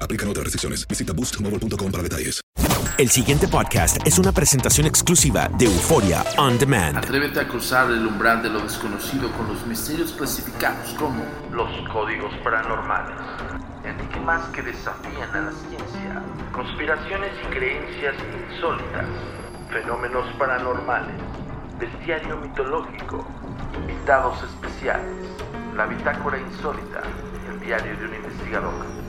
Aplican otras restricciones. Visita boostmobile.com para detalles. El siguiente podcast es una presentación exclusiva de Euforia On Demand. Atrévete a cruzar el umbral de lo desconocido con los misterios clasificados como los códigos paranormales, enigmas que desafían a la ciencia, conspiraciones y creencias insólitas, fenómenos paranormales, bestiario mitológico, invitados especiales, la bitácora insólita, el diario de un investigador.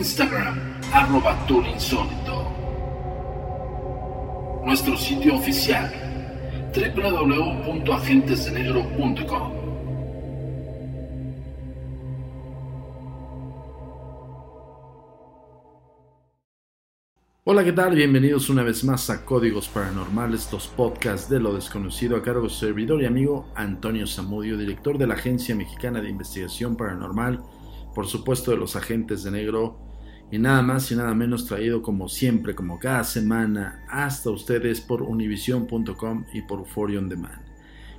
Instagram, arroba tour. Nuestro sitio oficial, www.agentesdenegro.com. Hola, ¿qué tal? Bienvenidos una vez más a Códigos Paranormales, los podcasts de lo desconocido a cargo de su servidor y amigo Antonio Zamudio, director de la Agencia Mexicana de Investigación Paranormal, por supuesto de los agentes de negro, y nada más y nada menos traído como siempre, como cada semana, hasta ustedes por univision.com y por Euphoria On Demand.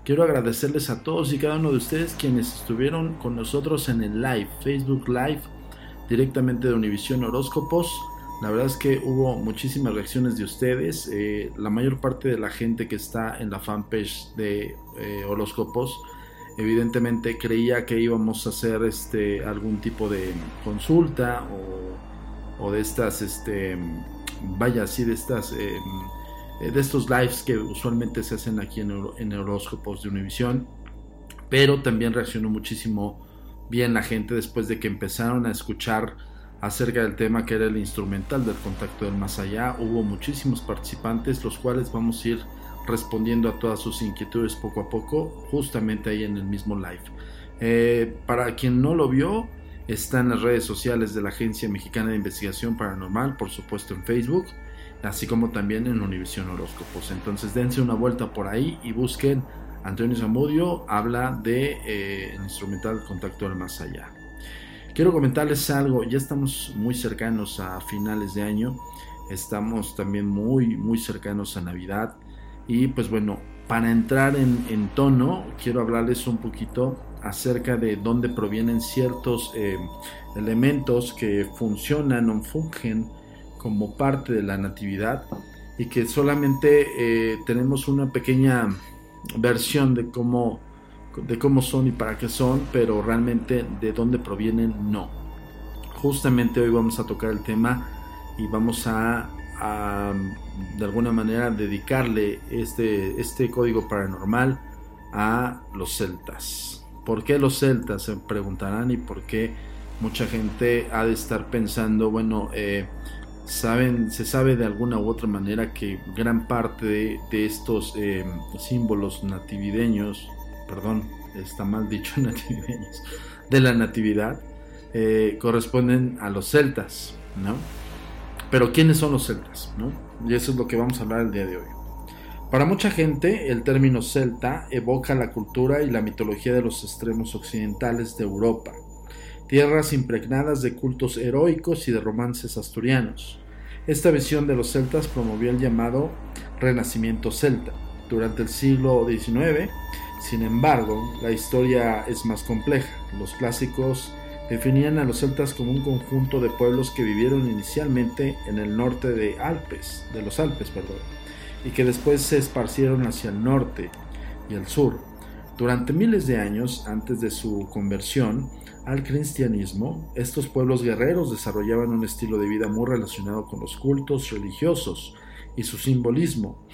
Quiero agradecerles a todos y cada uno de ustedes quienes estuvieron con nosotros en el live, Facebook Live, directamente de Univision Horóscopos. La verdad es que hubo muchísimas reacciones de ustedes. Eh, la mayor parte de la gente que está en la fanpage de eh, horóscopos, evidentemente creía que íbamos a hacer este, algún tipo de consulta o, o de estas, este, vaya, así de estas, eh, de estos lives que usualmente se hacen aquí en, en horóscopos de Univision. Pero también reaccionó muchísimo bien la gente después de que empezaron a escuchar acerca del tema que era el instrumental del contacto del más allá. Hubo muchísimos participantes, los cuales vamos a ir respondiendo a todas sus inquietudes poco a poco, justamente ahí en el mismo live. Eh, para quien no lo vio, está en las redes sociales de la Agencia Mexicana de Investigación Paranormal, por supuesto en Facebook, así como también en Univision Horóscopos. Entonces dense una vuelta por ahí y busquen Antonio Zamudio, habla de eh, instrumental contacto del más allá. Quiero comentarles algo, ya estamos muy cercanos a finales de año, estamos también muy, muy cercanos a Navidad y pues bueno, para entrar en, en tono, quiero hablarles un poquito acerca de dónde provienen ciertos eh, elementos que funcionan o fungen como parte de la natividad y que solamente eh, tenemos una pequeña versión de cómo, de cómo son y para qué son, pero realmente de dónde provienen no. Justamente hoy vamos a tocar el tema y vamos a, de alguna manera dedicarle este, este código paranormal a los celtas. ¿Por qué los celtas? Se preguntarán y por qué mucha gente ha de estar pensando, bueno, eh, saben, se sabe de alguna u otra manera que gran parte de, estos eh, símbolos nativideños, perdón, está mal dicho nativideños, de la natividad, eh, corresponden a los celtas, ¿no? Pero ¿quiénes son los celtas? ¿no? Y eso es lo que vamos a hablar el día de hoy. Para mucha gente, el término celta evoca la cultura y la mitología de los extremos occidentales de Europa, tierras impregnadas de cultos heroicos y de romances asturianos. Esta visión de los celtas promovió el llamado Renacimiento celta. Durante el siglo XIX, sin embargo, la historia es más compleja. Los clásicos definían a los celtas como un conjunto de pueblos que vivieron inicialmente en el norte de Alpes, de los Alpes, perdón, y que después se esparcieron hacia el norte y el sur. Durante miles de años antes de su conversión, al cristianismo, estos pueblos guerreros desarrollaban un estilo de vida muy relacionado con los cultos religiosos y su simbolismo.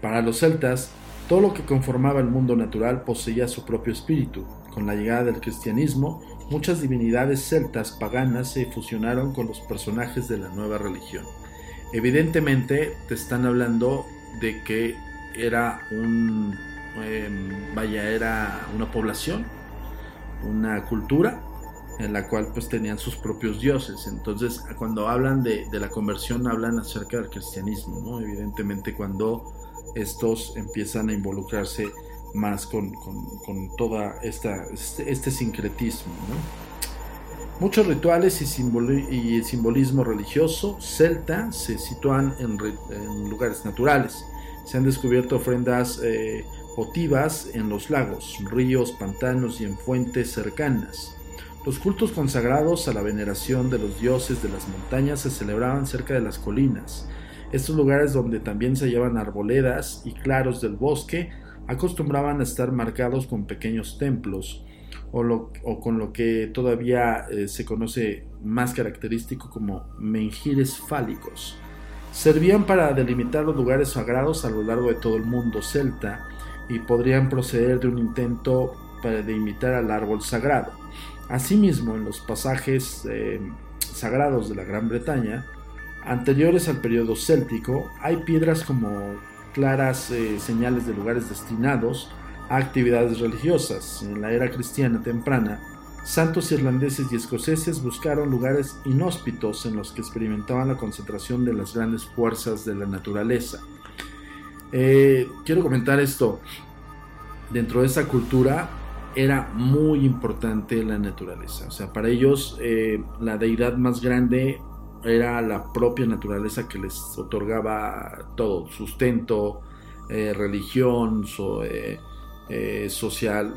Para los celtas, todo lo que conformaba el mundo natural poseía su propio espíritu. Con la llegada del cristianismo, muchas divinidades celtas paganas se fusionaron con los personajes de la nueva religión. Evidentemente te están hablando de que era un em, vaya era una población una cultura en la cual pues tenían sus propios dioses. Entonces cuando hablan de, la conversión hablan acerca del cristianismo, ¿no? Evidentemente cuando estos empiezan a involucrarse más con, con, toda esta, este, este sincretismo. Muchos rituales y, simbolismo religioso celta se sitúan en, lugares naturales. Se han descubierto ofrendas eh, votivas en los lagos, ríos, pantanos y en fuentes cercanas. Los cultos consagrados a la veneración de los dioses de las montañas se celebraban cerca de las colinas. Estos lugares donde también se hallaban arboledas y claros del bosque acostumbraban a estar marcados con pequeños templos o, con lo que todavía eh, se conoce más característico como menjires fálicos. Servían para delimitar los lugares sagrados a lo largo de todo el mundo celta y podrían proceder de un intento de imitar al árbol sagrado. Asimismo, en los pasajes eh, sagrados de la Gran Bretaña, anteriores al periodo céltico, hay piedras como claras eh, señales de lugares destinados actividades religiosas. En la era cristiana temprana, santos irlandeses y escoceses buscaron lugares inhóspitos en los que experimentaban la concentración de las grandes fuerzas de la naturaleza. Eh, quiero comentar esto. Dentro de esa cultura era muy importante la naturaleza. O sea, para ellos eh, la deidad más grande era la propia naturaleza que les otorgaba todo, sustento, eh, religión, social,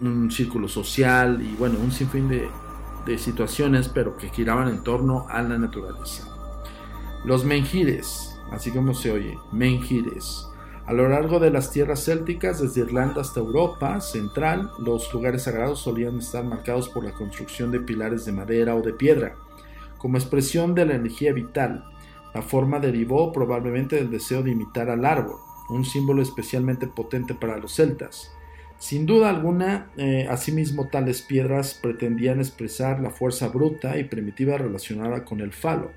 un círculo social y bueno, un sinfín de, de situaciones, pero que giraban en torno a la naturaleza. Los menjires, así como se oye, menjires. A lo largo de las tierras célticas, desde Irlanda hasta Europa central, los lugares sagrados solían estar marcados por la construcción de pilares de madera o de piedra. Como expresión de la energía vital, la forma derivó probablemente del deseo de imitar al árbol, un símbolo especialmente potente para los celtas. Sin duda alguna, eh, asimismo tales piedras pretendían expresar la fuerza bruta y primitiva relacionada con el falo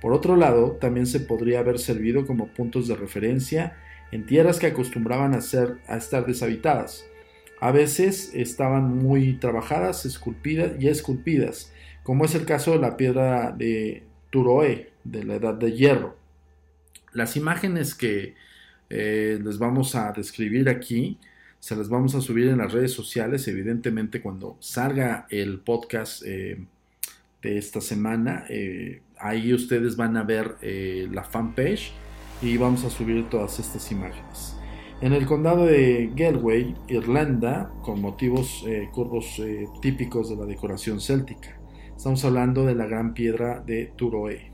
por otro lado, también se podría haber servido como puntos de referencia en tierras que acostumbraban a, ser, a estar deshabitadas. A veces estaban muy trabajadas esculpidas y esculpidas, como es el caso de la piedra de Turoé, de la Edad de Hierro. Las imágenes que eh, les vamos a describir aquí se las vamos a subir en las redes sociales, evidentemente cuando salga el podcast eh, de esta semana. Eh, ahí ustedes van a ver la fanpage y vamos a subir todas estas imágenes. En el condado de Galway, Irlanda, con motivos curvos típicos de la decoración céltica. Estamos hablando de la gran piedra de Turoe.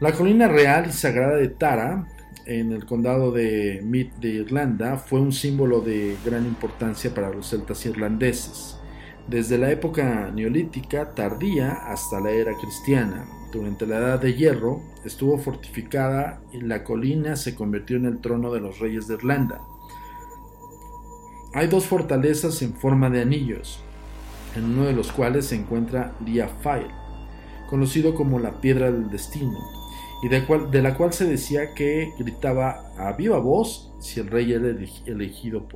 La colina real y sagrada de Tara, en el condado de Meath de Irlanda, fue un símbolo de gran importancia para los celtas irlandeses. Desde la época neolítica tardía hasta la era cristiana, durante la Edad de Hierro, estuvo fortificada y la colina se convirtió en el trono de los reyes de Irlanda. Hay dos fortalezas en forma de anillos, en uno de los cuales se encuentra Liafail, conocido como la Piedra del Destino, y de, la cual se decía que gritaba a viva voz si el rey era elegido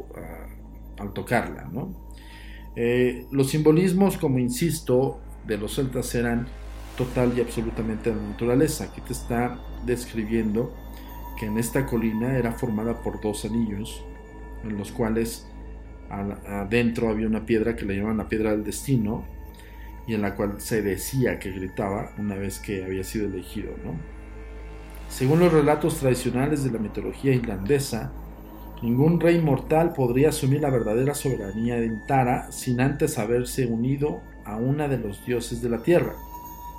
al tocarla. Eh, los simbolismos, como insisto, de los celtas eran total y absolutamente de la naturaleza. Aquí te está describiendo que en esta colina era formada por dos anillos, en los cuales adentro había una piedra que le llamaban la piedra del destino, y en la cual se decía que gritaba una vez que había sido elegido. Según los relatos tradicionales de la mitología irlandesa, ningún rey mortal podría asumir la verdadera soberanía de Tara sin antes haberse unido a una de los dioses de la tierra.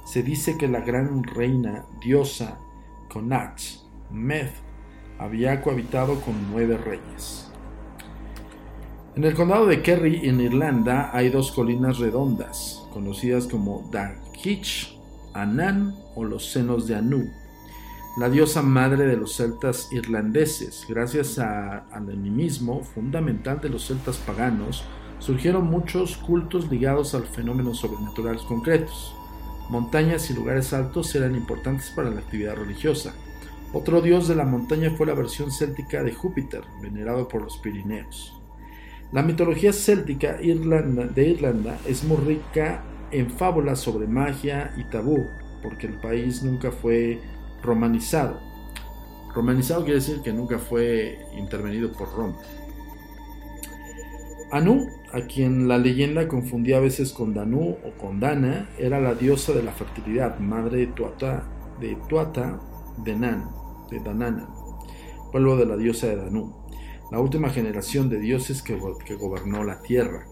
Se dice que la gran reina diosa Connacht, Meth, había cohabitado con nueve reyes. En el condado de Kerry, en Irlanda, hay dos colinas redondas, conocidas como Dagich, Anan o los senos de Anu, la diosa madre de los celtas irlandeses. Gracias al animismo fundamental de los celtas paganos, surgieron muchos cultos ligados al fenómenos sobrenaturales concretos. Montañas y lugares altos eran importantes para la actividad religiosa. Otro dios de la montaña fue la versión céltica de Júpiter, venerado por los Pirineos. La mitología céltica de Irlanda es muy rica en fábulas sobre magia y tabú, porque el país nunca fue romanizado. Romanizado quiere decir que nunca fue intervenido por Roma. Anu, a quien la leyenda confundía a veces con Danu o con Dana, era la diosa de la fertilidad, madre de Tuata de, Tuata de Nan, de Danana, pueblo de la diosa de Danu, la última generación de dioses que, que gobernó la tierra.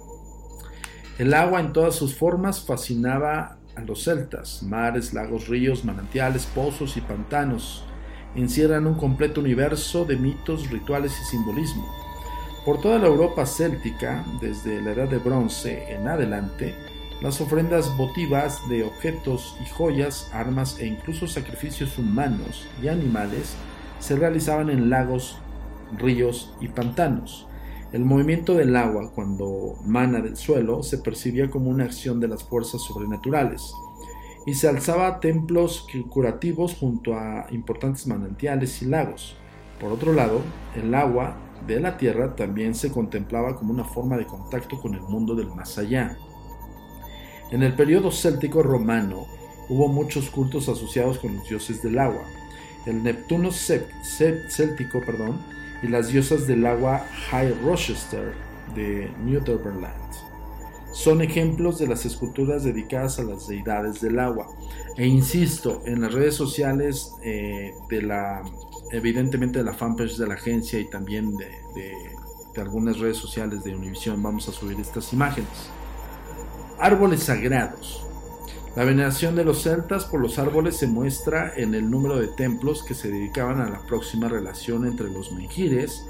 El agua en todas sus formas fascinaba a los celtas, mares, lagos, ríos, manantiales, pozos y pantanos, encierran un completo universo de mitos, rituales y simbolismo por toda la Europa céltica, desde la Edad de Bronce en adelante, las ofrendas votivas de objetos y joyas, armas e incluso sacrificios humanos y animales se realizaban en lagos, ríos y pantanos. El movimiento del agua cuando mana del suelo se percibía como una acción de las fuerzas sobrenaturales y se alzaba templos curativos junto a importantes manantiales y lagos. Por otro lado, el agua de la tierra también se contemplaba como una forma de contacto con el mundo del más allá. En el periodo céltico romano hubo muchos cultos asociados con los dioses del agua, el Neptuno céltico perdón, y las diosas del agua High Rochester de Northumberland. Son ejemplos de las esculturas dedicadas a las deidades del agua. E insisto, en las redes sociales eh, de la evidentemente de la fanpage de la agencia y también de, algunas redes sociales de Univision vamos a subir estas imágenes. Árboles sagrados. La veneración de los celtas por los árboles se muestra en el número de templos que se dedicaban a la próxima relación entre los menjires,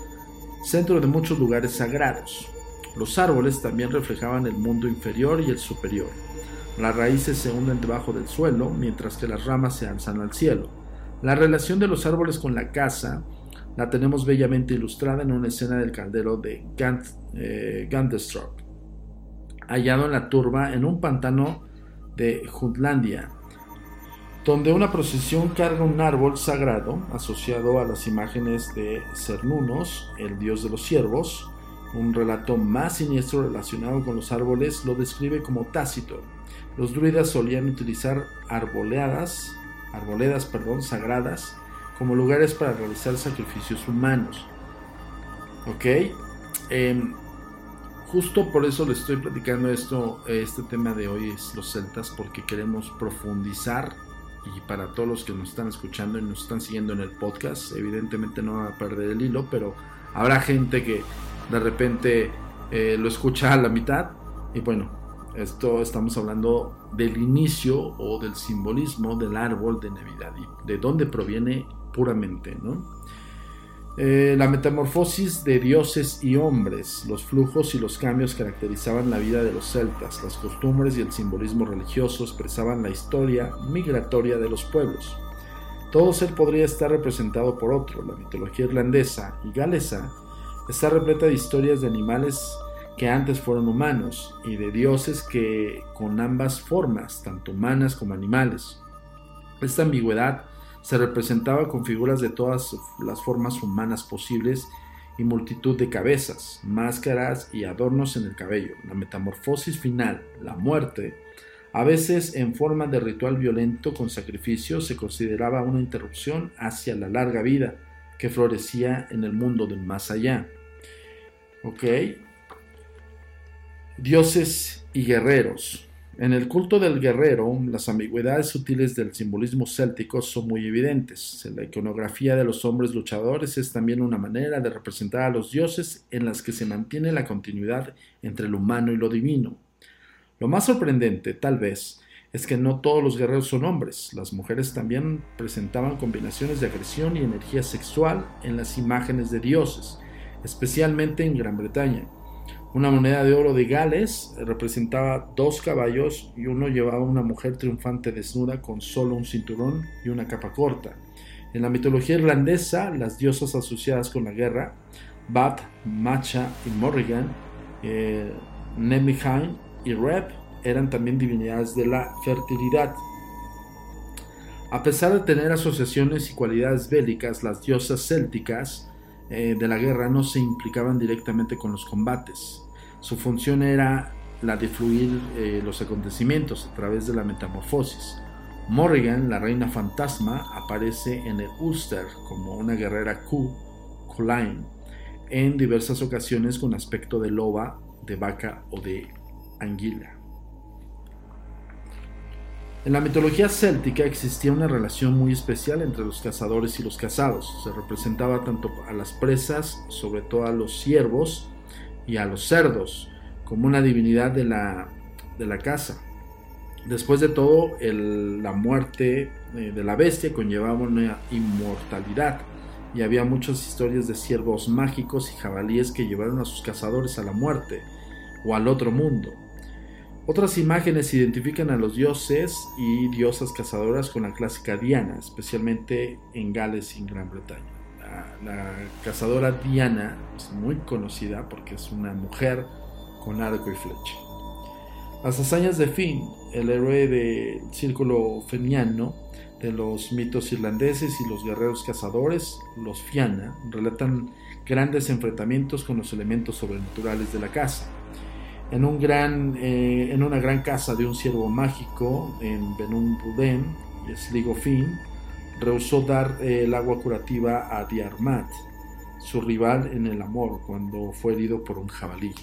centro de muchos lugares sagrados. Los árboles también reflejaban el mundo inferior y el superior. Las raíces se hunden debajo del suelo, mientras que las ramas se alzan al cielo. La relación de los árboles con la casa la tenemos bellamente ilustrada en una escena del caldero de Gant, eh, hallado en la turba en un pantano de Jutlandia, donde una procesión carga un árbol sagrado asociado a las imágenes de Cernunos, el dios de los ciervos. Un relato más siniestro relacionado con los árboles lo describe como Tácito. Los druidas solían utilizar arboleadas arboledas perdón, sagradas como lugares para realizar sacrificios humanos. ¿Ok? Em, justo por eso le estoy platicando esto, este tema de hoy es los celtas, porque queremos profundizar y para todos los que nos están escuchando y nos están siguiendo en el podcast, evidentemente no va a perder el hilo, pero habrá gente que de repente eh, lo escucha a la mitad y bueno, esto estamos hablando del inicio o del simbolismo del árbol de Navidad y de dónde proviene puramente, ¿no? Eh, la metamorfosis de dioses y hombres, los flujos y los cambios caracterizaban la vida de los celtas, las costumbres y el simbolismo religioso expresaban la historia migratoria de los pueblos. Todo ser podría estar representado por otro. La mitología irlandesa y galesa está repleta de historias de animales que antes fueron humanos y de dioses que con ambas formas, tanto humanas como animales. Esta ambigüedad se representaba con figuras de todas las formas humanas posibles y multitud de cabezas, máscaras y adornos en el cabello. La metamorfosis final, la muerte, a veces en forma de ritual violento con sacrificio, se consideraba una interrupción hacia la larga vida que florecía en el mundo del más allá. ¿Ok? Dioses y guerreros. En el culto del guerrero, las ambigüedades sutiles del simbolismo céltico son muy evidentes. La iconografía de los hombres luchadores es también una manera de representar a los dioses en las que se mantiene la continuidad entre lo humano y lo divino. Lo más sorprendente, tal vez, es que no todos los guerreros son hombres. Las mujeres también presentaban combinaciones de agresión y energía sexual en las imágenes de dioses, especialmente en Gran Bretaña. Una moneda de oro de Gales representaba dos caballos y uno llevaba una mujer triunfante desnuda con solo un cinturón y una capa corta. En la mitología irlandesa, las diosas asociadas con la guerra, Bat, Macha y Morrigan, eh, y Rep, eran también divinidades de la fertilidad. A pesar de tener asociaciones y cualidades bélicas, las diosas célticas eh, de la guerra no se implicaban directamente con los combates. Su función era la de fluir eh, los acontecimientos a través de la metamorfosis. Morrigan, la reina fantasma, aparece en el Ulster como una guerrera Q, Culain, en diversas ocasiones con aspecto de loba, de vaca o de anguila. En la mitología céltica existía una relación muy especial entre los cazadores y los cazados. Se representaba tanto a las presas, sobre todo a los ciervos, y a los cerdos como una divinidad de la, de la casa. Después de todo, la muerte eh, de la bestia conllevaba una inmortalidad y había muchas historias de ciervos mágicos y jabalíes que llevaron a sus cazadores a la muerte o al otro mundo. Otras imágenes identifican a los dioses y diosas cazadoras con la clásica Diana, especialmente en Gales y en Gran Bretaña la, cazadora Diana es muy conocida porque es una mujer con arco y flecha. Las hazañas de Finn, el héroe del círculo feniano de los mitos irlandeses y los guerreros cazadores, los Fianna, relatan grandes enfrentamientos con los elementos sobrenaturales de la casa. En, un gran, eh, en una gran casa de un ciervo mágico en Benum Buden y Sligo Finn, rehusó dar eh, el agua curativa a Diarmat, su rival en el amor, cuando fue herido por un jabalí.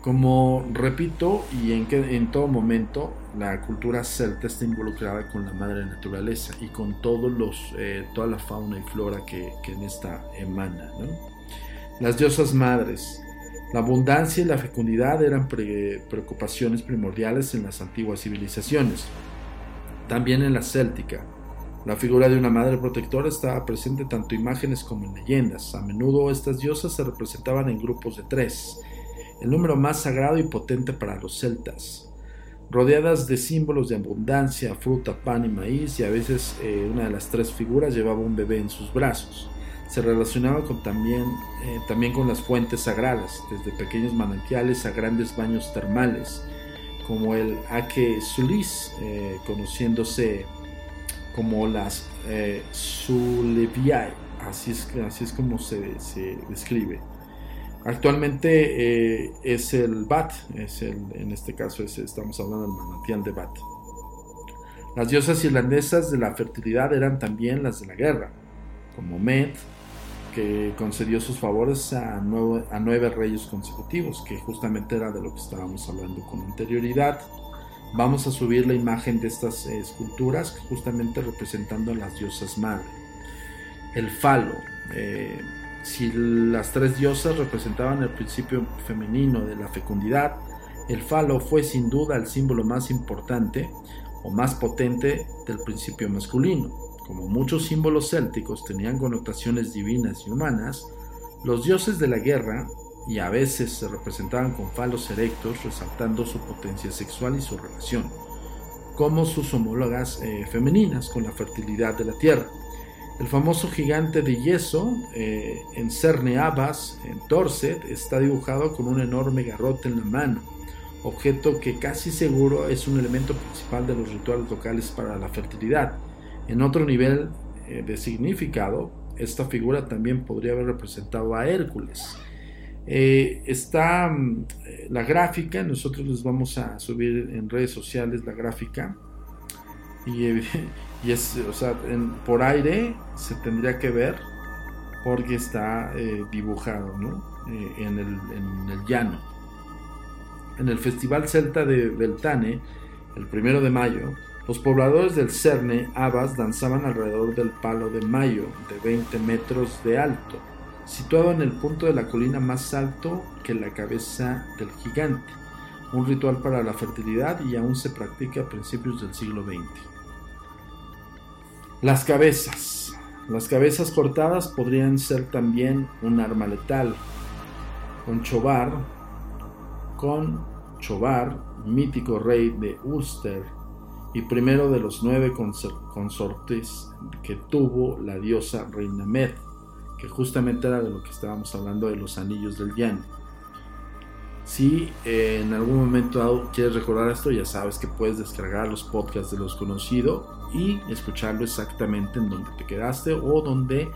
Como repito, y en, que, en todo momento, la cultura celta está involucrada con la madre naturaleza y con todos los, eh, toda la fauna y flora que, en esta emana. Las diosas madres. La abundancia y la fecundidad eran preocupaciones primordiales en las antiguas civilizaciones, también en la céltica. La figura de una madre protectora estaba presente tanto en imágenes como en leyendas. A menudo estas diosas se representaban en grupos de tres, el número más sagrado y potente para los celtas. Rodeadas de símbolos de abundancia, fruta, pan y maíz, y a veces eh, una de las tres figuras llevaba un bebé en sus brazos. Se relacionaba con también, eh, con las fuentes sagradas, desde pequeños manantiales a grandes baños termales, como el Ake Sulis, eh, conociéndose como las eh, así es, así es como se, describe. Actualmente eh, es el Bat, es el, en este caso estamos hablando del manantial de Bat. Las diosas irlandesas de la fertilidad eran también las de la guerra, como Met, que concedió sus favores a nueve, a nueve reyes consecutivos, que justamente era de lo que estábamos hablando con anterioridad. Vamos a subir la imagen de estas eh, esculturas justamente representando a las diosas madre. El falo. Eh, si las tres diosas representaban el principio femenino de la fecundidad, el falo fue sin duda el símbolo más importante o más potente del principio masculino. Como muchos símbolos célticos tenían connotaciones divinas y humanas, los dioses de la guerra y a veces se representaban con falos erectos resaltando su potencia sexual y su relación, como sus homólogas eh, femeninas con la fertilidad de la tierra. El famoso gigante de yeso eh, en Cerne Abbas, en Dorset, está dibujado con un enorme garrote en la mano, objeto que casi seguro es un elemento principal de los rituales locales para la fertilidad. En otro nivel eh, de significado, esta figura también podría haber representado a Hércules, eh, está mm, la gráfica, nosotros les vamos a subir en redes sociales la gráfica. Y, es, o sea, por aire se tendría que ver porque está eh, dibujado eh, en, el, llano. En el Festival Celta de Beltane, el primero de mayo, los pobladores del Cerne, Abas, danzaban alrededor del palo de mayo de 20 metros de alto situado en el punto de la colina más alto que la cabeza del gigante, un ritual para la fertilidad y aún se practica a principios del siglo XX. Las cabezas. Las cabezas cortadas podrían ser también un arma letal. Con Chobar, con Chobar, mítico rey de Ulster y primero de los nueve consortes que tuvo la diosa Reina Med que justamente era de lo que estábamos hablando de los anillos del llano. Si eh, en algún momento quieres recordar esto, ya sabes que puedes descargar los podcasts de los conocidos y escucharlo exactamente en donde te quedaste o donde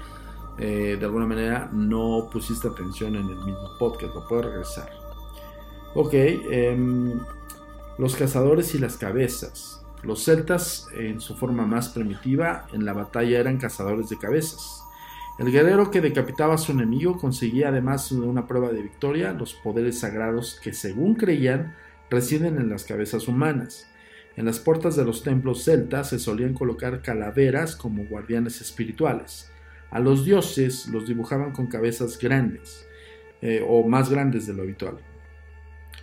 eh, de alguna manera no pusiste atención en el mismo podcast, lo puedes regresar. Ok, em, los cazadores y las cabezas. Los celtas en su forma más primitiva en la batalla eran cazadores de cabezas. El guerrero que decapitaba a su enemigo conseguía además de una prueba de victoria los poderes sagrados que según creían residen en las cabezas humanas. En las puertas de los templos celtas se solían colocar calaveras como guardianes espirituales. A los dioses los dibujaban con cabezas grandes eh, o más grandes de lo habitual.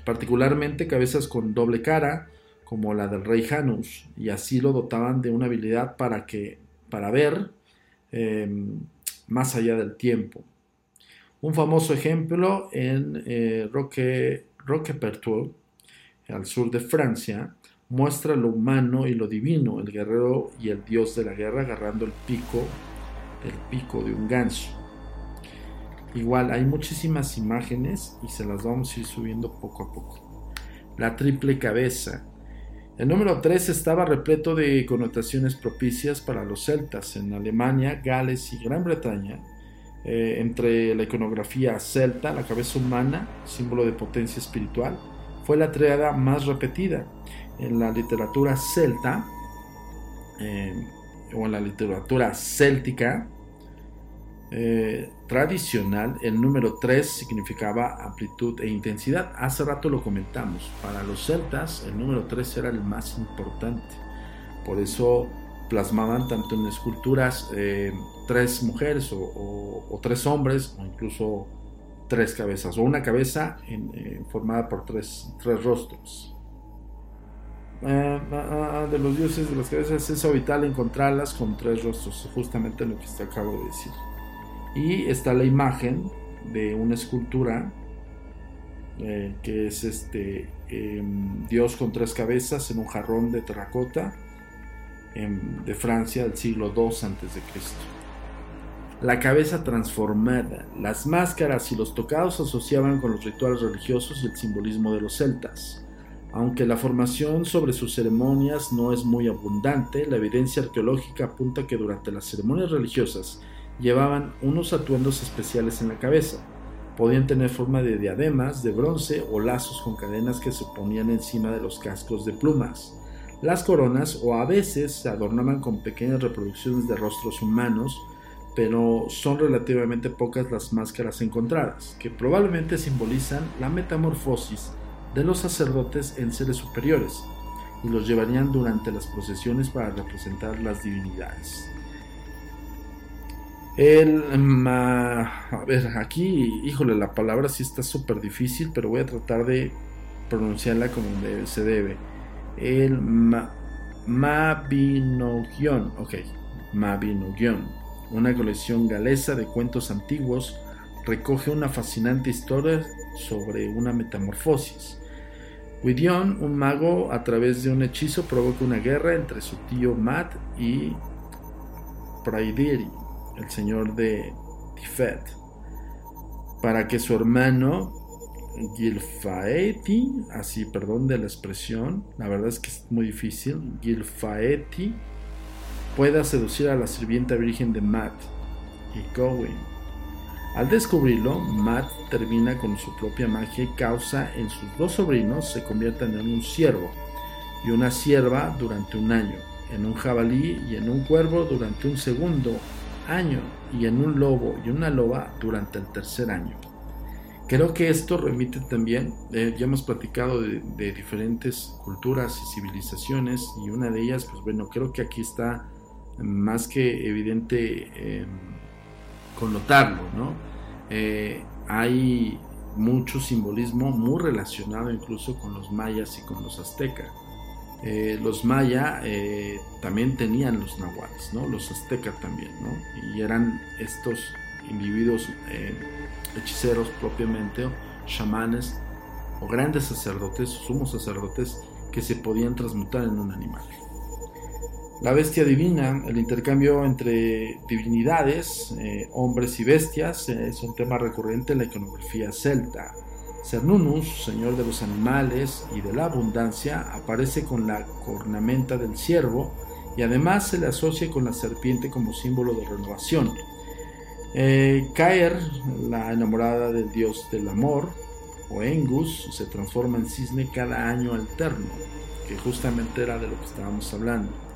Particularmente cabezas con doble cara, como la del rey Janus, y así lo dotaban de una habilidad para que para ver em, más allá del tiempo. Un famoso ejemplo en eh, Roque, al sur de Francia, muestra lo humano y lo divino, el guerrero y el dios de la guerra agarrando el pico, el pico de un ganso. Igual hay muchísimas imágenes y se las vamos a ir subiendo poco a poco. La triple cabeza, el número 3 estaba repleto de connotaciones propicias para los celtas en Alemania, Gales y Gran Bretaña. Eh, entre la iconografía celta, la cabeza humana, símbolo de potencia espiritual, fue la triada más repetida. En la literatura celta, eh, o en la literatura céltica, eh, tradicional, el número 3 significaba amplitud e intensidad. Hace rato lo comentamos. Para los celtas, el número 3 era el más importante. Por eso plasmaban tanto en esculturas eh, tres mujeres o, tres hombres o incluso tres cabezas o una cabeza formada por tres, tres rostros. Ah, ah, ah, de los dioses de las cabezas es vital encontrarlas con tres rostros, justamente lo que te acabo de decir. Y está la imagen de una escultura eh, que es este em, Dios con tres cabezas en un jarrón de terracota em, de Francia del siglo II a.C. La cabeza transformada, las máscaras y los tocados asociaban con los rituales religiosos y el simbolismo de los celtas. Aunque la formación sobre sus ceremonias no es muy abundante, la evidencia arqueológica apunta que durante las ceremonias religiosas llevaban unos atuendos especiales en la cabeza. Podían tener forma de diademas de bronce o lazos con cadenas que se ponían encima de los cascos de plumas. Las coronas o a veces se adornaban con pequeñas reproducciones de rostros humanos, pero son relativamente pocas las máscaras encontradas, que probablemente simbolizan la metamorfosis de los sacerdotes en seres superiores, y los llevarían durante las procesiones para representar las divinidades. El a ver, aquí, híjole, la palabra sí está súper difícil, pero voy a tratar de pronunciarla como se debe. El ma, Mabinogion, ok, Mabinogion, una colección galesa de cuentos antiguos, recoge una fascinante historia sobre una metamorfosis. Gwydion, un mago, a través de un hechizo provoca una guerra entre su tío Matt y Praidiri, el señor de Tifet, para que su hermano Gilfaeti, así perdón de la expresión, la verdad es que es muy difícil, Gilfaeti, pueda seducir a la sirvienta virgen de Matt y Cowen. Al descubrirlo, Matt termina con su propia magia y causa en sus dos sobrinos se conviertan en un ciervo y una sierva durante un año, en un jabalí y en un cuervo durante un segundo año y en un lobo y una loba durante el tercer año. Creo que esto remite también, eh, ya hemos platicado de, diferentes culturas y civilizaciones y una de ellas, pues bueno, creo que aquí está más que evidente eh, connotarlo, ¿no? Eh, hay mucho simbolismo muy relacionado incluso con los mayas y con los aztecas. Eh, los mayas eh, también tenían los nahuales, ¿no? los aztecas también, y eran estos individuos eh, hechiceros propiamente, o chamanes, o grandes sacerdotes, sumos sacerdotes, que se podían transmutar en un animal. La bestia divina, el intercambio entre divinidades, hombres y bestias, es un tema recurrente en la iconografía celta. Cernunus, señor de los animales y de la abundancia, aparece con la cornamenta del ciervo y además se le asocia con la serpiente como símbolo de renovación. Eh, Caer, la enamorada del dios del amor, o Engus, se transforma en cisne cada año alterno, que justamente era de lo que estábamos hablando.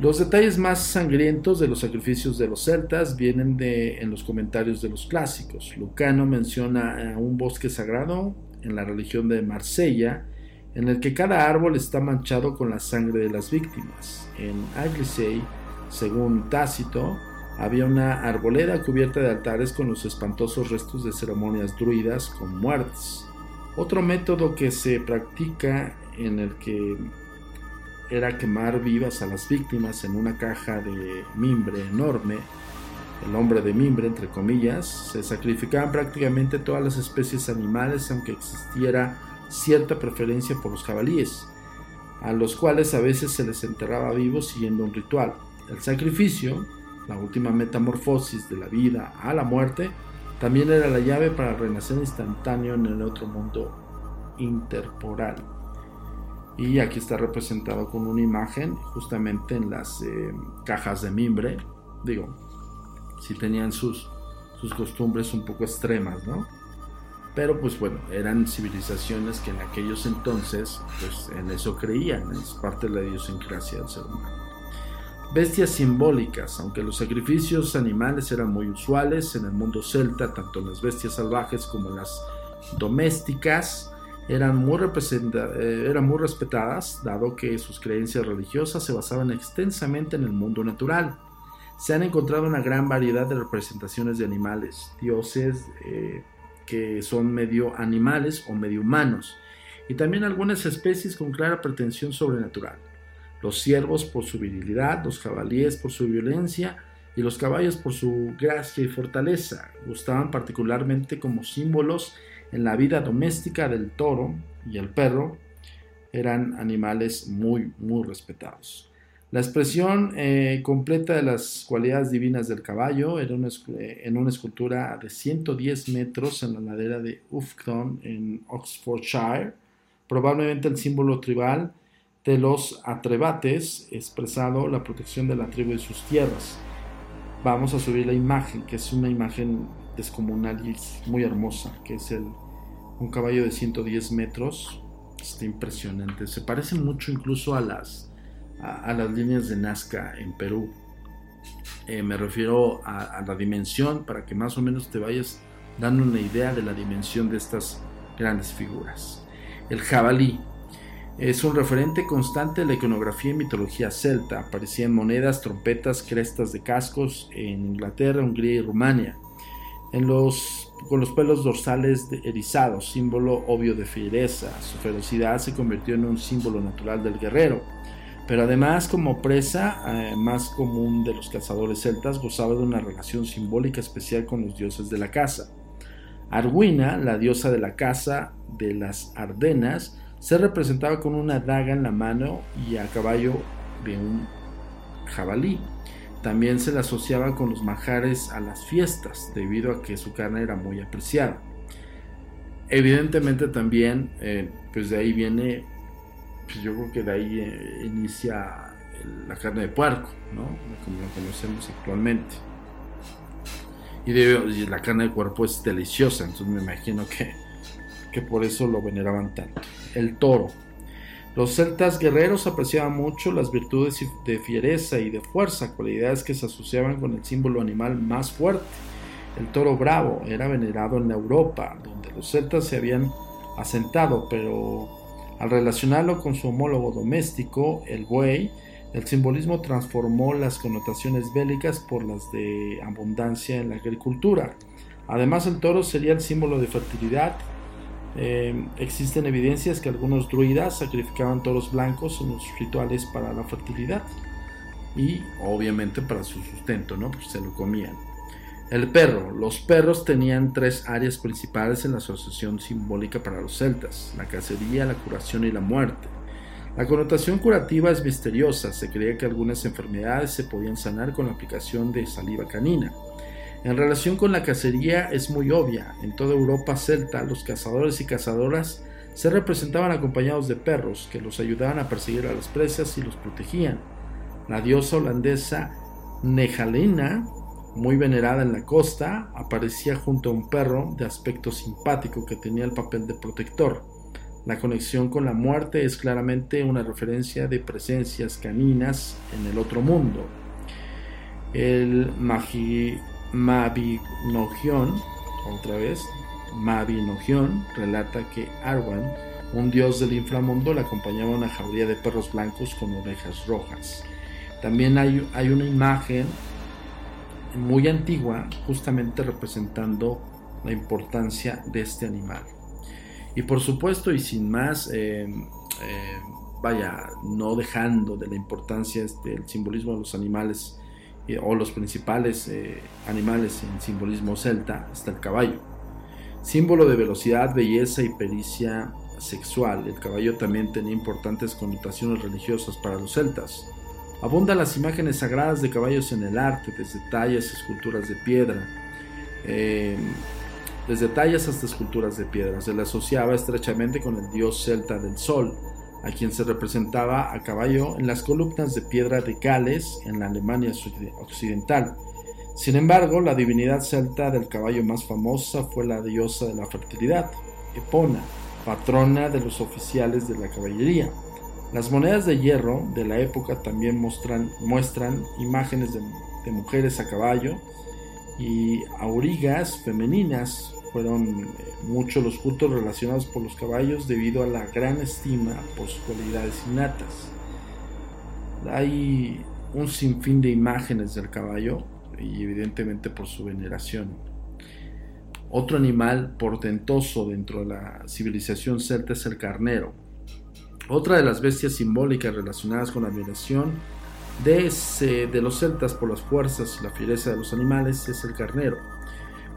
Los detalles más sangrientos de los sacrificios de los celtas vienen en los comentarios de los clásicos. Lucano menciona un bosque sagrado en la religión de Marsella, en el que cada árbol está manchado con la sangre de las víctimas. En Aglisei, según Tácito, había una arboleda cubierta de altares con los espantosos restos de ceremonias druidas con muertes. Otro método que se practica en el que era quemar vivas a las víctimas en una caja de mimbre enorme, el hombre de mimbre entre comillas, se sacrificaban prácticamente todas las especies animales aunque existiera cierta preferencia por los jabalíes, a los cuales a veces se les enterraba vivos siguiendo un ritual. El sacrificio, la última metamorfosis de la vida a la muerte, también era la llave para renacer instantáneo en el otro mundo interporal y aquí está representado con una imagen justamente en las eh, cajas de mimbre. Digo si tenían sus sus costumbres un poco extremas no pero pues bueno eran civilizaciones que en aquellos entonces pues en eso creían es parte de la idiosincrasia del ser humano. Bestias simbólicas aunque los sacrificios animales eran muy usuales en el mundo celta tanto las bestias salvajes como las domésticas eran muy, eh, eran muy respetadas, dado que sus creencias religiosas se basaban extensamente en el mundo natural. Se han encontrado una gran variedad de representaciones de animales, dioses eh, que son medio animales o medio humanos, y también algunas especies con clara pretensión sobrenatural. Los ciervos por su virilidad, los jabalíes por su violencia y los caballos por su gracia y fortaleza. Gustaban particularmente como símbolos en la vida doméstica del toro y el perro eran animales muy, muy respetados. La expresión eh, completa de las cualidades divinas del caballo era eh, en una escultura de 110 metros en la ladera de Ufton en Oxfordshire, probablemente el símbolo tribal de los atrebates, expresado la protección de la tribu y sus tierras. Vamos a subir la imagen, que es una imagen descomunal y muy hermosa, que es el un caballo de 110 metros. Está impresionante. Se parece mucho incluso a las, a, las líneas de Nazca en Perú. Eh, me refiero a, la dimensión para que más o menos te vayas dando una idea de la dimensión de estas grandes figuras. El jabalí. Es un referente constante de la iconografía y mitología celta. Aparecían monedas, trompetas, crestas de cascos en Inglaterra, Hungría y Rumania. Con los pelos dorsales erizados, símbolo obvio de fiereza. Su ferocidad se convirtió en un símbolo natural del guerrero. Pero además, como presa eh, más común de los cazadores celtas, gozaba de una relación simbólica especial con los dioses de la caza. Arwina, la diosa de la caza de las Ardenas, se representaba con una daga en la mano y a caballo de un jabalí. También se le asociaba con los manjares a las fiestas, debido a que su carne era muy apreciada. Evidentemente también, eh, pues de ahí viene, pues yo creo que de ahí eh, inicia la carne de puerco, ¿no? Como lo conocemos actualmente. Y, y la carne de cuerpo es deliciosa, entonces me imagino que que por eso lo veneraban tanto. El toro. Los celtas guerreros apreciaban mucho las virtudes de fiereza y de fuerza, cualidades que se asociaban con el símbolo animal más fuerte. El toro bravo era venerado en Europa, donde los celtas se habían asentado, pero al relacionarlo con su homólogo doméstico, el buey, el simbolismo transformó las connotaciones bélicas por las de abundancia en la agricultura. Además, el toro sería el símbolo de fertilidad eh, existen evidencias que algunos druidas sacrificaban toros blancos en los rituales para la fertilidad y obviamente para su sustento, ¿no? Pues se lo comían. El perro. Los perros tenían tres áreas principales en la asociación simbólica para los celtas, la cacería, la curación y la muerte. La connotación curativa es misteriosa, se creía que algunas enfermedades se podían sanar con la aplicación de saliva canina. En relación con la cacería es muy obvia. En toda Europa celta, los cazadores y cazadoras se representaban acompañados de perros que los ayudaban a perseguir a las presas y los protegían. La diosa holandesa Nejalena, muy venerada en la costa, aparecía junto a un perro de aspecto simpático que tenía el papel de protector. La conexión con la muerte es claramente una referencia de presencias caninas en el otro mundo. El magi Mabinogion, otra vez, Mabinogion relata que Arwan, un dios del inframundo, le acompañaba una jauría de perros blancos con orejas rojas. También hay, hay una imagen muy antigua, justamente representando la importancia de este animal. Y por supuesto, y sin más, eh, eh, vaya, no dejando de la importancia del este, simbolismo de los animales o los principales eh, animales en simbolismo celta está el caballo. Símbolo de velocidad, belleza y pericia sexual, el caballo también tenía importantes connotaciones religiosas para los celtas. Abundan las imágenes sagradas de caballos en el arte, desde tallas esculturas de piedra. Eh, desde tallas hasta esculturas de piedra. Se le asociaba estrechamente con el dios celta del sol, a quien se representaba a caballo en las columnas de piedra de Gales en la Alemania occidental. Sin embargo, la divinidad celta del caballo más famosa fue la diosa de la fertilidad, Epona, patrona de los oficiales de la caballería. Las monedas de hierro de la época también muestran, imágenes de mujeres a caballo y aurigas femeninas fueron eh, muchos los cultos relacionados por los caballos debido a la gran estima por sus cualidades innatas. Hay un sinfín de imágenes del caballo y evidentemente por su veneración. Otro animal portentoso dentro de la civilización celta es el carnero. Otra de las bestias simbólicas relacionadas con la admiración de, de los celtas por las fuerzas y la fiereza de los animales es el carnero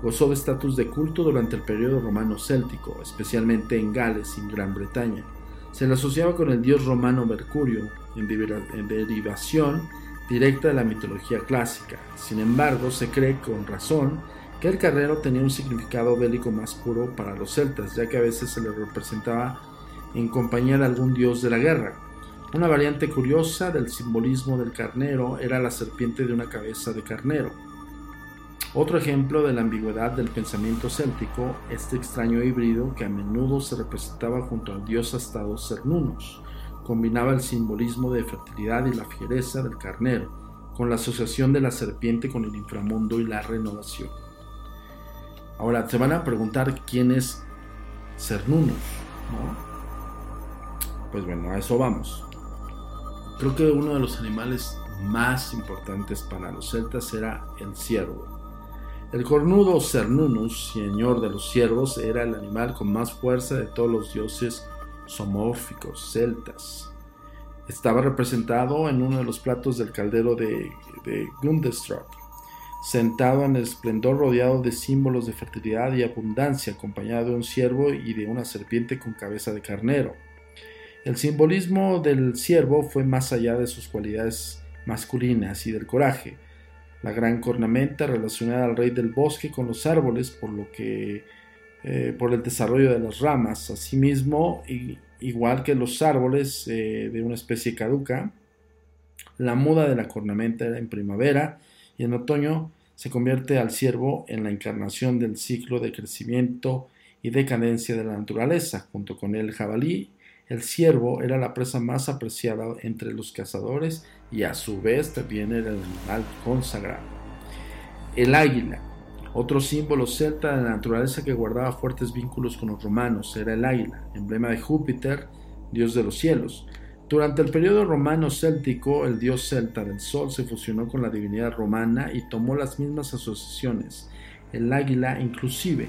gozó de estatus de culto durante el periodo romano céltico, especialmente en Gales y Gran Bretaña. Se le asociaba con el dios romano Mercurio, en derivación directa de la mitología clásica. Sin embargo, se cree con razón que el carnero tenía un significado bélico más puro para los celtas, ya que a veces se le representaba en compañía de algún dios de la guerra. Una variante curiosa del simbolismo del carnero era la serpiente de una cabeza de carnero, otro ejemplo de la ambigüedad del pensamiento céltico, este extraño híbrido que a menudo se representaba junto al dios astado Cernunnos, combinaba el simbolismo de fertilidad y la fiereza del carnero, con la asociación de la serpiente con el inframundo y la renovación. Ahora, se van a preguntar quién es Cernunnos. pues bueno, a eso vamos. Creo que uno de los animales más importantes para los celtas era el ciervo. El cornudo Cernunus, señor de los ciervos, era el animal con más fuerza de todos los dioses somórficos celtas. Estaba representado en uno de los platos del caldero de, de sentado en el esplendor rodeado de símbolos de fertilidad y abundancia, acompañado de un ciervo y de una serpiente con cabeza de carnero. El simbolismo del ciervo fue más allá de sus cualidades masculinas y del coraje. La gran cornamenta relacionada al rey del bosque con los árboles, por lo que eh, por el desarrollo de las ramas. Asimismo, igual que los árboles eh, de una especie caduca, la muda de la cornamenta era en primavera y en otoño se convierte al ciervo en la encarnación del ciclo de crecimiento y decadencia de la naturaleza. Junto con el jabalí, el ciervo era la presa más apreciada entre los cazadores y a su vez también era el animal consagrado. El águila, otro símbolo celta de la naturaleza que guardaba fuertes vínculos con los romanos, era el águila, emblema de Júpiter, dios de los cielos. Durante el periodo romano céltico, el dios celta del sol se fusionó con la divinidad romana y tomó las mismas asociaciones. El águila, inclusive,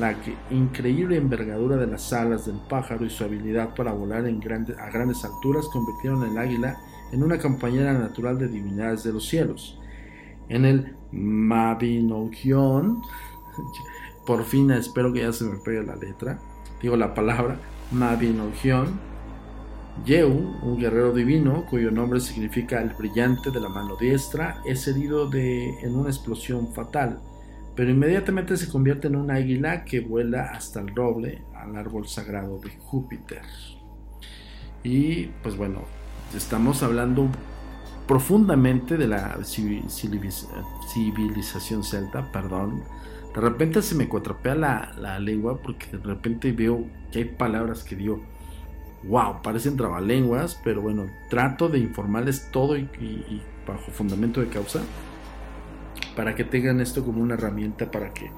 la increíble envergadura de las alas del pájaro y su habilidad para volar a grandes alturas convirtieron el águila en una compañera natural de divinidades de los cielos. En el Mabinogion, por fin espero que ya se me pegue la letra, digo la palabra, Mabinogion, Yeu, un guerrero divino cuyo nombre significa el brillante de la mano diestra, es herido en una explosión fatal, pero inmediatamente se convierte en un águila que vuela hasta el roble, al árbol sagrado de Júpiter. Y pues bueno, estamos hablando profundamente de la civilización celta, perdón. De repente se me cuatropea la, la lengua porque de repente veo que hay palabras que digo wow, parecen trabalenguas, pero bueno, trato de informarles todo y, bajo fundamento de causa para que tengan esto como una herramienta para que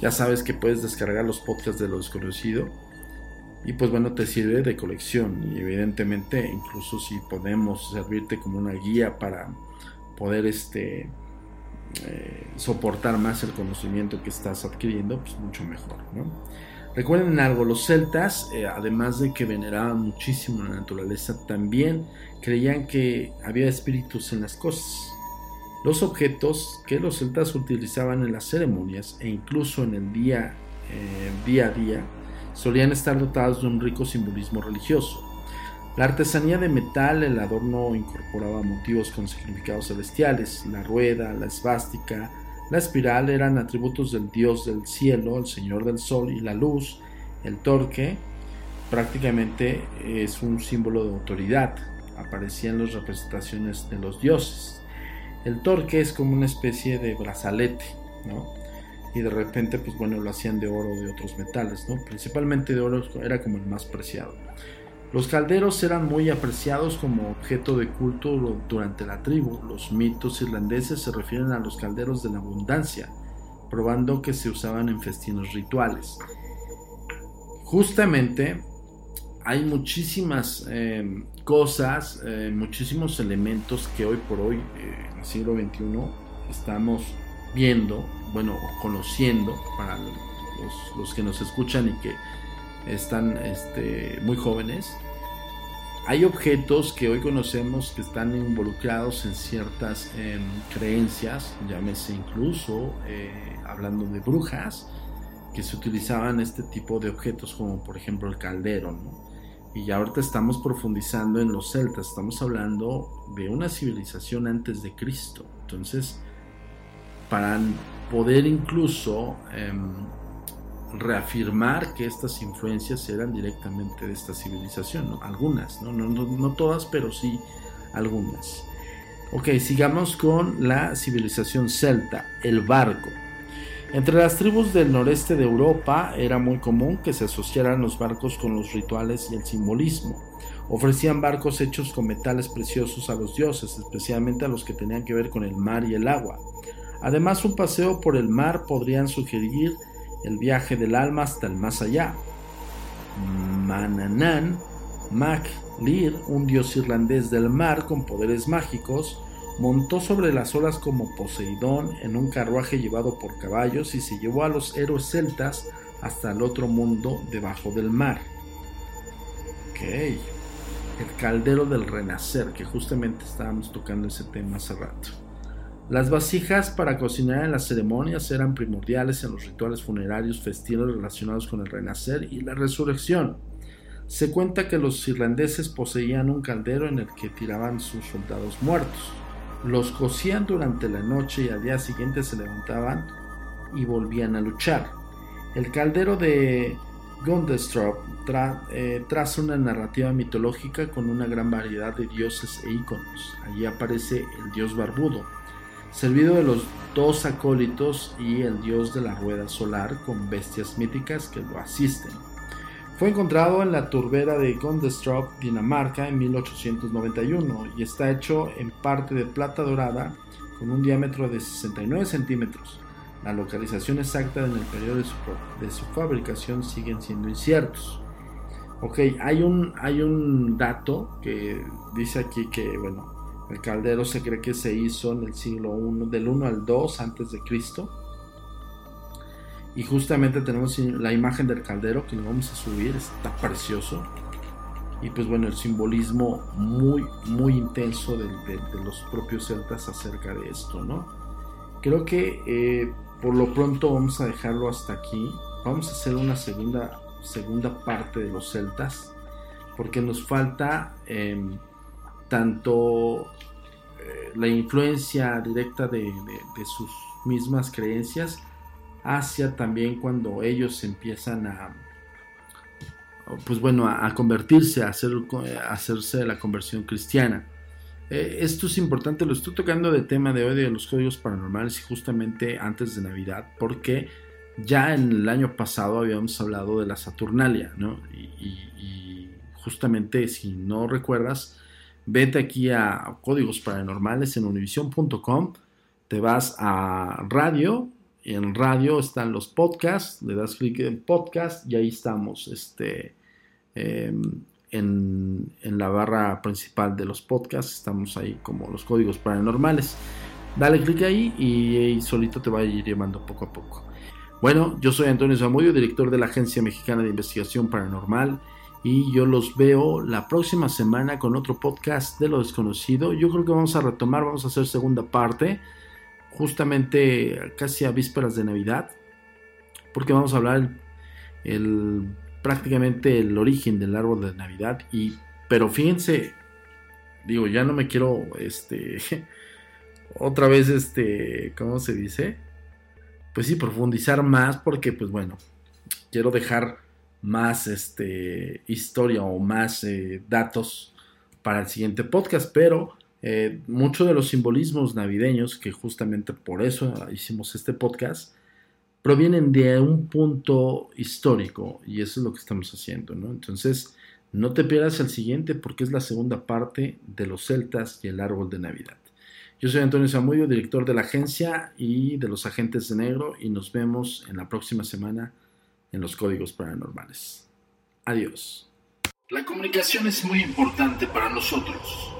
ya sabes que puedes descargar los podcasts de lo desconocido y pues bueno te sirve de colección y evidentemente incluso si podemos servirte como una guía para poder este eh, soportar más el conocimiento que estás adquiriendo pues mucho mejor. Recuerden algo, los celtas, eh, además de que veneraban muchísimo la naturaleza, también creían que había espíritus en las cosas. Los objetos que los celtas utilizaban en las ceremonias e incluso en el día, eh, día a día solían estar dotados de un rico simbolismo religioso. La artesanía de metal, el adorno incorporaba motivos con significados celestiales, la rueda, la esvástica, la espiral eran atributos del dios del cielo, el señor del sol y la luz. El torque prácticamente es un símbolo de autoridad. Aparecía en las representaciones de los dioses. El torque es como una especie de brazalete, ¿no? Y de repente, pues bueno, lo hacían de oro o de otros metales, ¿no? Principalmente de oro era como el más preciado. Los calderos eran muy apreciados como objeto de culto durante la tribu. Los mitos irlandeses se refieren a los calderos de la abundancia, probando que se usaban en festines rituales. Justamente hay muchísimas em, cosas, em, muchísimos elementos que hoy por hoy, eh, en el siglo XXI, estamos viendo, bueno, conociendo para los, que nos escuchan y que están este, muy jóvenes. Hay objetos que hoy conocemos que están involucrados en ciertas em, creencias, llámese incluso eh, hablando de brujas, que se utilizaban este tipo de objetos como por ejemplo el caldero. Y ya ahorita estamos profundizando en los celtas, estamos hablando de una civilización antes de Cristo. Entonces, para poder incluso em, reafirmar que estas influencias eran directamente de esta civilización, algunas, ¿no? No, todas, pero sí algunas. Ok, sigamos con la civilización celta, el barco. Entre las tribus del noreste de Europa era muy común que se asociaran los barcos con los rituales y el simbolismo. Ofrecían barcos hechos con metales preciosos a los dioses, especialmente a los que tenían que ver con el mar y el agua. Además, un paseo por el mar podrían sugerir el viaje del alma hasta el más allá. Mananán Mac Lear, un dios irlandés del mar con poderes mágicos, montó sobre las olas como Poseidón en un carruaje llevado por caballos y se llevó a los héroes celtas hasta el otro mundo debajo del mar. Ok. El caldero del renacer, que justamente estábamos tocando ese tema hace rato. Las vasijas para cocinar en las ceremonias eran primordiales en los rituales funerarios festivos relacionados con el renacer y la resurrección. Se cuenta que los irlandeses poseían un caldero en el que tiraban sus soldados muertos. Los cocían durante la noche y al día siguiente se levantaban y volvían a luchar. El caldero de Gundestrup eh, traza una narrativa mitológica con una gran variedad de dioses e íconos. Allí aparece el dios barbudo, servido de los dos acólitos y el dios de la rueda solar con bestias míticas que lo asisten. Fue encontrado en la turbera de Gondestrup, Dinamarca, en 1891 y está hecho en parte de plata dorada con un diámetro de 69 centímetros. La localización exacta en el periodo de su, fabricación siguen siendo inciertos. Ok, hay un, hay un dato que dice aquí que, bueno, el caldero se cree que se hizo en el siglo I, del 1 al 2 antes de Cristo y justamente tenemos la imagen del caldero que lo vamos a subir, está precioso. Y pues bueno, el simbolismo muy, muy intenso de, los propios celtas acerca de esto, ¿no? Creo que eh, por lo pronto vamos a dejarlo hasta aquí. Vamos a hacer una segunda, segunda parte de los celtas, porque nos falta em, tanto eh, la influencia directa de sus mismas creencias, hacia también cuando ellos empiezan a pues bueno a, convertirse a, hacer, hacerse la conversión cristiana eh, esto es importante lo estoy tocando de tema de hoy de los códigos paranormales y justamente antes de navidad porque ya en el año pasado habíamos hablado de la Saturnalia ¿no? y justamente si no recuerdas vete aquí a códigos paranormales en univision.com te vas a radio en radio están los podcasts, le das clic en podcast y ahí estamos este, em, en, la barra principal de los podcasts, estamos ahí como los códigos paranormales. Dale clic ahí y, solito te va a ir llevando poco a poco. Bueno, yo soy Antonio Zamudio, director de la Agencia Mexicana de Investigación Paranormal y yo los veo la próxima semana con otro podcast de lo desconocido. Yo creo que vamos a retomar, vamos a hacer segunda parte justamente casi a vísperas de Navidad, porque vamos a hablar el, prácticamente el origen del árbol de Navidad. Y, pero fíjense, digo, ya no me quiero, este, otra vez, este, ¿cómo se dice? Pues sí, profundizar más, porque, pues bueno, quiero dejar más, este, historia o más eh, datos para el siguiente podcast, pero eh, muchos de los simbolismos navideños, que justamente por eso hicimos este podcast, provienen de un punto histórico y eso es lo que estamos haciendo, ¿no? Entonces, no te pierdas el siguiente porque es la segunda parte de los celtas y el árbol de Navidad. Yo soy Antonio Zamudio, director de la agencia y de los agentes de negro y nos vemos en la próxima semana en los códigos paranormales. Adiós. La comunicación es muy importante para nosotros.